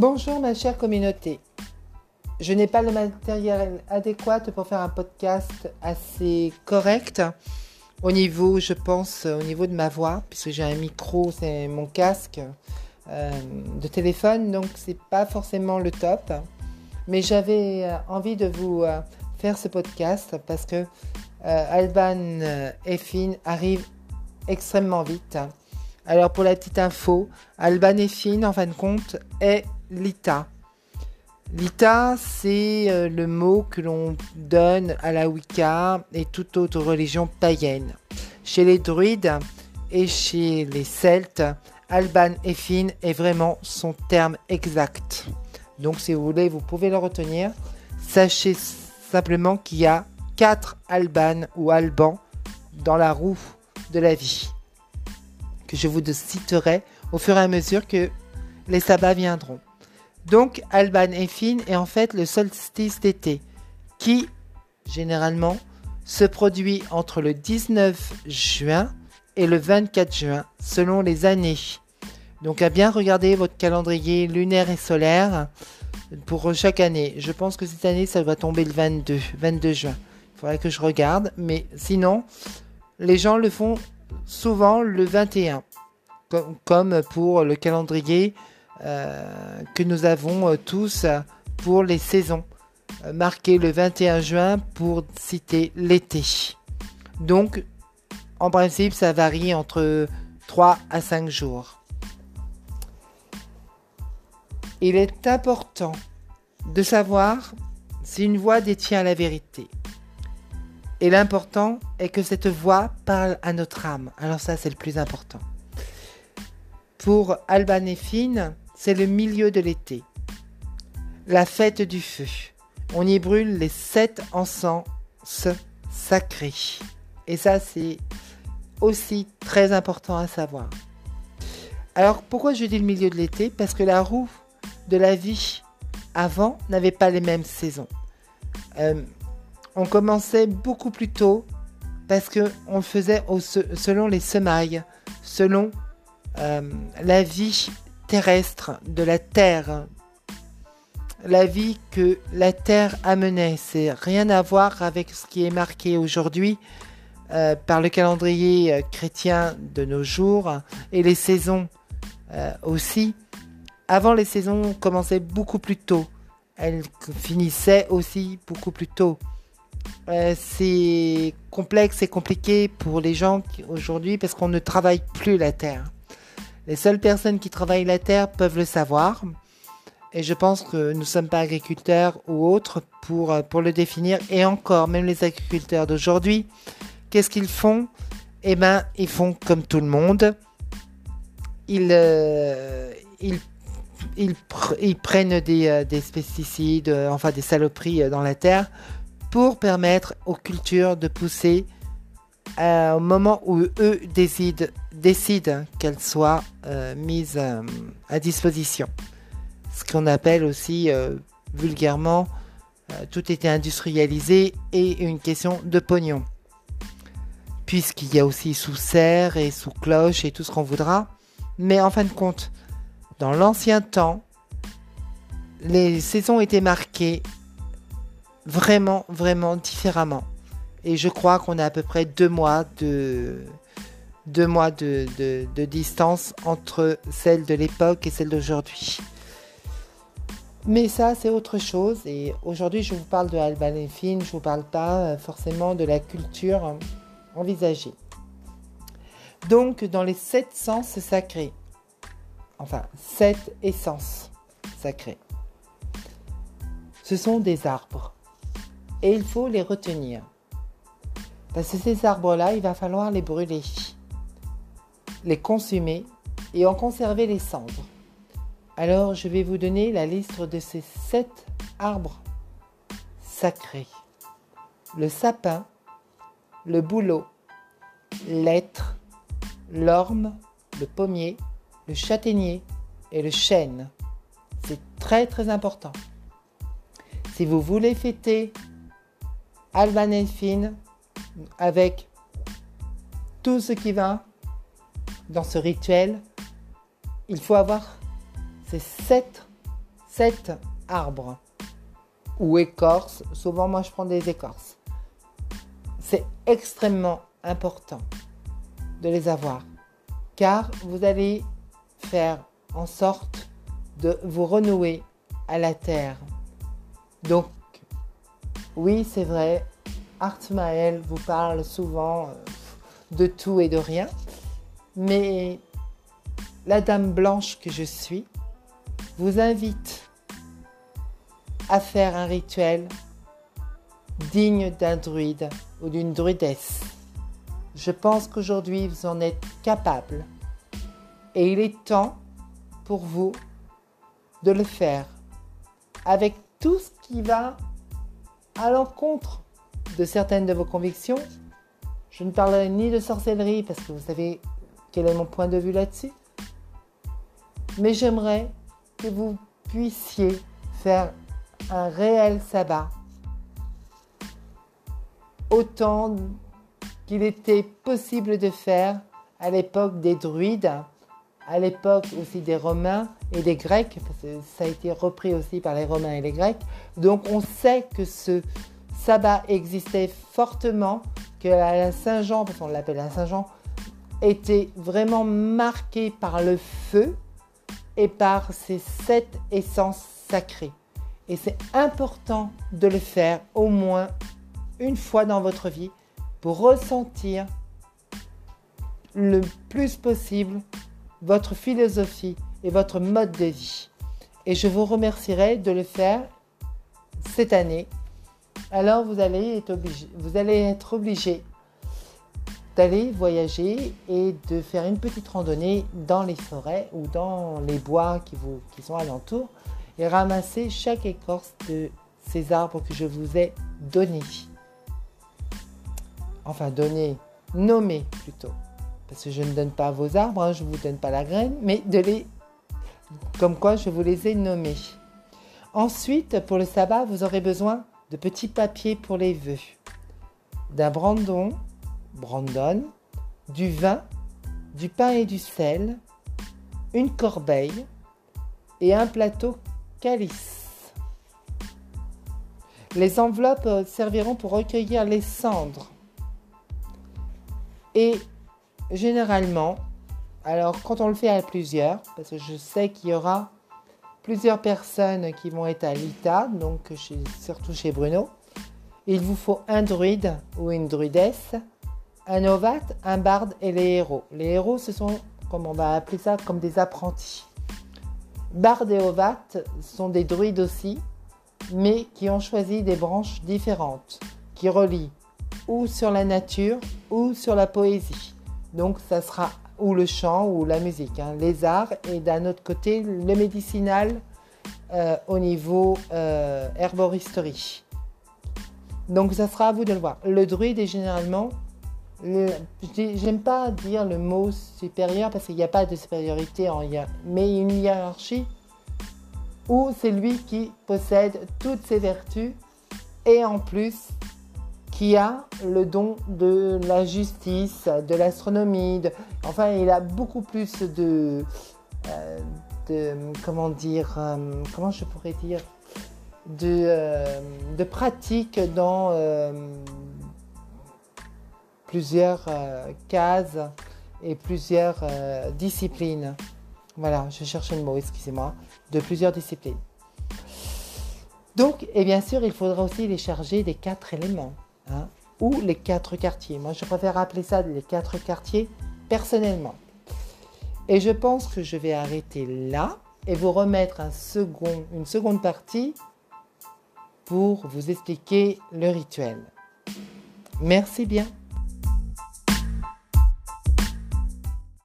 Bonjour ma chère communauté. Je n'ai pas le matériel adéquat pour faire un podcast assez correct au niveau, je pense, au niveau de ma voix, puisque j'ai un micro, c'est mon casque euh, de téléphone, donc c'est pas forcément le top. Mais j'avais euh, envie de vous euh, faire ce podcast parce que Alban Effin arrive extrêmement vite. Alors pour la petite info, Alban Effin, en fin de compte, est l'ITA. L'Ita, c'est euh, le mot que l'on donne à la Wicca et toute autre religion païenne. Chez les druides et chez les Celtes, Alban Effin est vraiment son terme exact. Donc si vous voulez, vous pouvez le retenir. Sachez simplement qu'il y a quatre Alban ou Alban dans la roue de la vie. Que je vous citerai au fur et à mesure que les sabbats viendront. Donc Alban Effin est en fait le solstice d'été qui, généralement, se produit entre le 19 juin et le 24 juin, selon les années. Donc à bien regarder votre calendrier lunaire et solaire pour chaque année. Je pense que cette année, ça va tomber le 22, 22 juin. Il faudrait que je regarde, mais sinon, les gens le font souvent le 21, comme pour le calendrier euh, que nous avons euh, tous pour les saisons, euh, marqué le 21 juin pour citer l'été. Donc, en principe, ça varie entre 3 à 5 jours. Il est important de savoir si une voix détient la vérité. Et l'important est que cette voix parle à notre âme. Alors ça, c'est le plus important. Pour Alban et Fine, c'est le milieu de l'été. La fête du feu. On y brûle les sept encens sacrés. Et ça, c'est aussi très important à savoir. Alors, pourquoi je dis le milieu de l'été? Parce que la roue de la vie avant n'avait pas les mêmes saisons. Euh, on commençait beaucoup plus tôt parce que on faisait selon les semailles, selon euh, la vie terrestre de la terre. La vie que la terre amenait, c'est rien à voir avec ce qui est marqué aujourd'hui euh, par le calendrier euh, chrétien de nos jours et les saisons aussi. Avant, les saisons commençaient beaucoup plus tôt. Elles finissaient aussi beaucoup plus tôt. C'est complexe et compliqué pour les gens aujourd'hui parce qu'on ne travaille plus la terre. Les seules personnes qui travaillent la terre peuvent le savoir. Et je pense que nous ne sommes pas agriculteurs ou autres pour, euh, pour le définir. Et encore, même les agriculteurs d'aujourd'hui, qu'est-ce qu'ils font? Eh bien, ils font comme tout le monde. Ils, euh, ils, ils, prennent des, euh, des pesticides, enfin des saloperies dans la terre pour permettre aux cultures de pousser au moment où eux décident, qu'elles soient euh, mises euh, à disposition. Ce qu'on appelle aussi euh, vulgairement tout était industrialisé et une question de pognon. Puisqu'il y a aussi sous serre et sous cloche et tout ce qu'on voudra. Mais en fin de compte, dans l'ancien temps, les saisons étaient marquées vraiment, vraiment différemment. Et je crois qu'on a à peu près deux mois de, deux mois de, distance entre celle de l'époque et celle d'aujourd'hui. Mais ça, c'est autre chose. Et aujourd'hui, je vous parle de Alban Effin, je vous parle pas euh, forcément de la culture envisagée. Donc, dans les sept sens sacrés, enfin, sept essences sacrées, ce sont des arbres. Et il faut les retenir. Parce que ces arbres-là, il va falloir les brûler, les consumer et en conserver les cendres. Alors, je vais vous donner la liste de ces sept arbres sacrés. Le sapin, le bouleau, l'être, l'orme, le pommier, le châtaignier et le chêne. C'est très très important. Si vous voulez fêter Albanelfine, avec tout ce qui va dans ce rituel, il faut avoir ces sept sept arbres ou écorces. Souvent, moi, je prends des écorces. C'est extrêmement important de les avoir car vous allez faire en sorte de vous renouer à la terre. Donc, oui, c'est vrai, Artmael vous parle souvent euh, de tout et de rien, mais la dame blanche que je suis vous invite à faire un rituel digne d'un druide ou d'une druidesse. Je pense qu'aujourd'hui vous en êtes capable. Et il est temps pour vous de le faire avec tout ce qui va à l'encontre de certaines de vos convictions. Je ne parlerai ni de sorcellerie parce que vous savez quel est mon point de vue là-dessus. Mais j'aimerais que vous puissiez faire un réel sabbat autant qu'il était possible de faire à l'époque des druides, à l'époque aussi des Romains et des Grecs, parce que ça a été repris aussi par les Romains et les Grecs. Donc on sait que ce sabbat existait fortement, que la Saint-Jean, parce qu'on l'appelle la Saint-Jean, était vraiment marqué par le feu et par ces sept essences sacrées. Et c'est important de le faire au moins une fois dans votre vie pour ressentir le plus possible votre philosophie et votre mode de vie. Et je vous remercierai de le faire cette année. Alors vous allez être obligé, d'aller voyager et de faire une petite randonnée dans les forêts ou dans les bois qui, vous, qui sont alentour et ramasser chaque écorce de ces arbres que je vous ai donnés enfin donner, nommer plutôt, parce que je ne donne pas vos arbres, hein, je ne vous donne pas la graine, mais de les, comme quoi je vous les ai nommés. Ensuite, pour le sabbat, vous aurez besoin de petits papiers pour les vœux, d'un brandon, brandon, du vin, du pain et du sel, une corbeille et un plateau calice. Les enveloppes serviront pour recueillir les cendres et généralement, alors quand on le fait à plusieurs, parce que je sais qu'il y aura plusieurs personnes qui vont être à l'ITA, donc surtout chez Bruno, il vous faut un druide ou une druidesse, un ovate, un barde et les héros. Les héros, ce sont, comme on va appeler ça, comme des apprentis. Barde et ovate sont des druides aussi, mais qui ont choisi des branches différentes, qui relient ou sur la nature ou sur la poésie. Donc ça sera ou le chant ou la musique, hein. les arts et d'un autre côté le médicinal euh, au niveau euh, herboristerie. Donc ça sera à vous de le voir. Le druide est généralement, j'aime pas dire le mot supérieur parce qu'il n'y a pas de supériorité en mais une hiérarchie où c'est lui qui possède toutes ses vertus et en plus qui a le don de la justice, de l'astronomie. Enfin, il a beaucoup plus de, euh, comment dire, euh, comment je pourrais dire, de, euh, de pratiques dans plusieurs cases et plusieurs disciplines. Voilà, je cherche le mot, excusez-moi, de plusieurs disciplines. Donc, et bien sûr, il faudra aussi les charger des quatre éléments. Hein, ou les quatre quartiers. Moi, je préfère appeler ça les quatre quartiers personnellement. Et je pense que je vais arrêter là et vous remettre une seconde partie pour vous expliquer le rituel. Merci bien.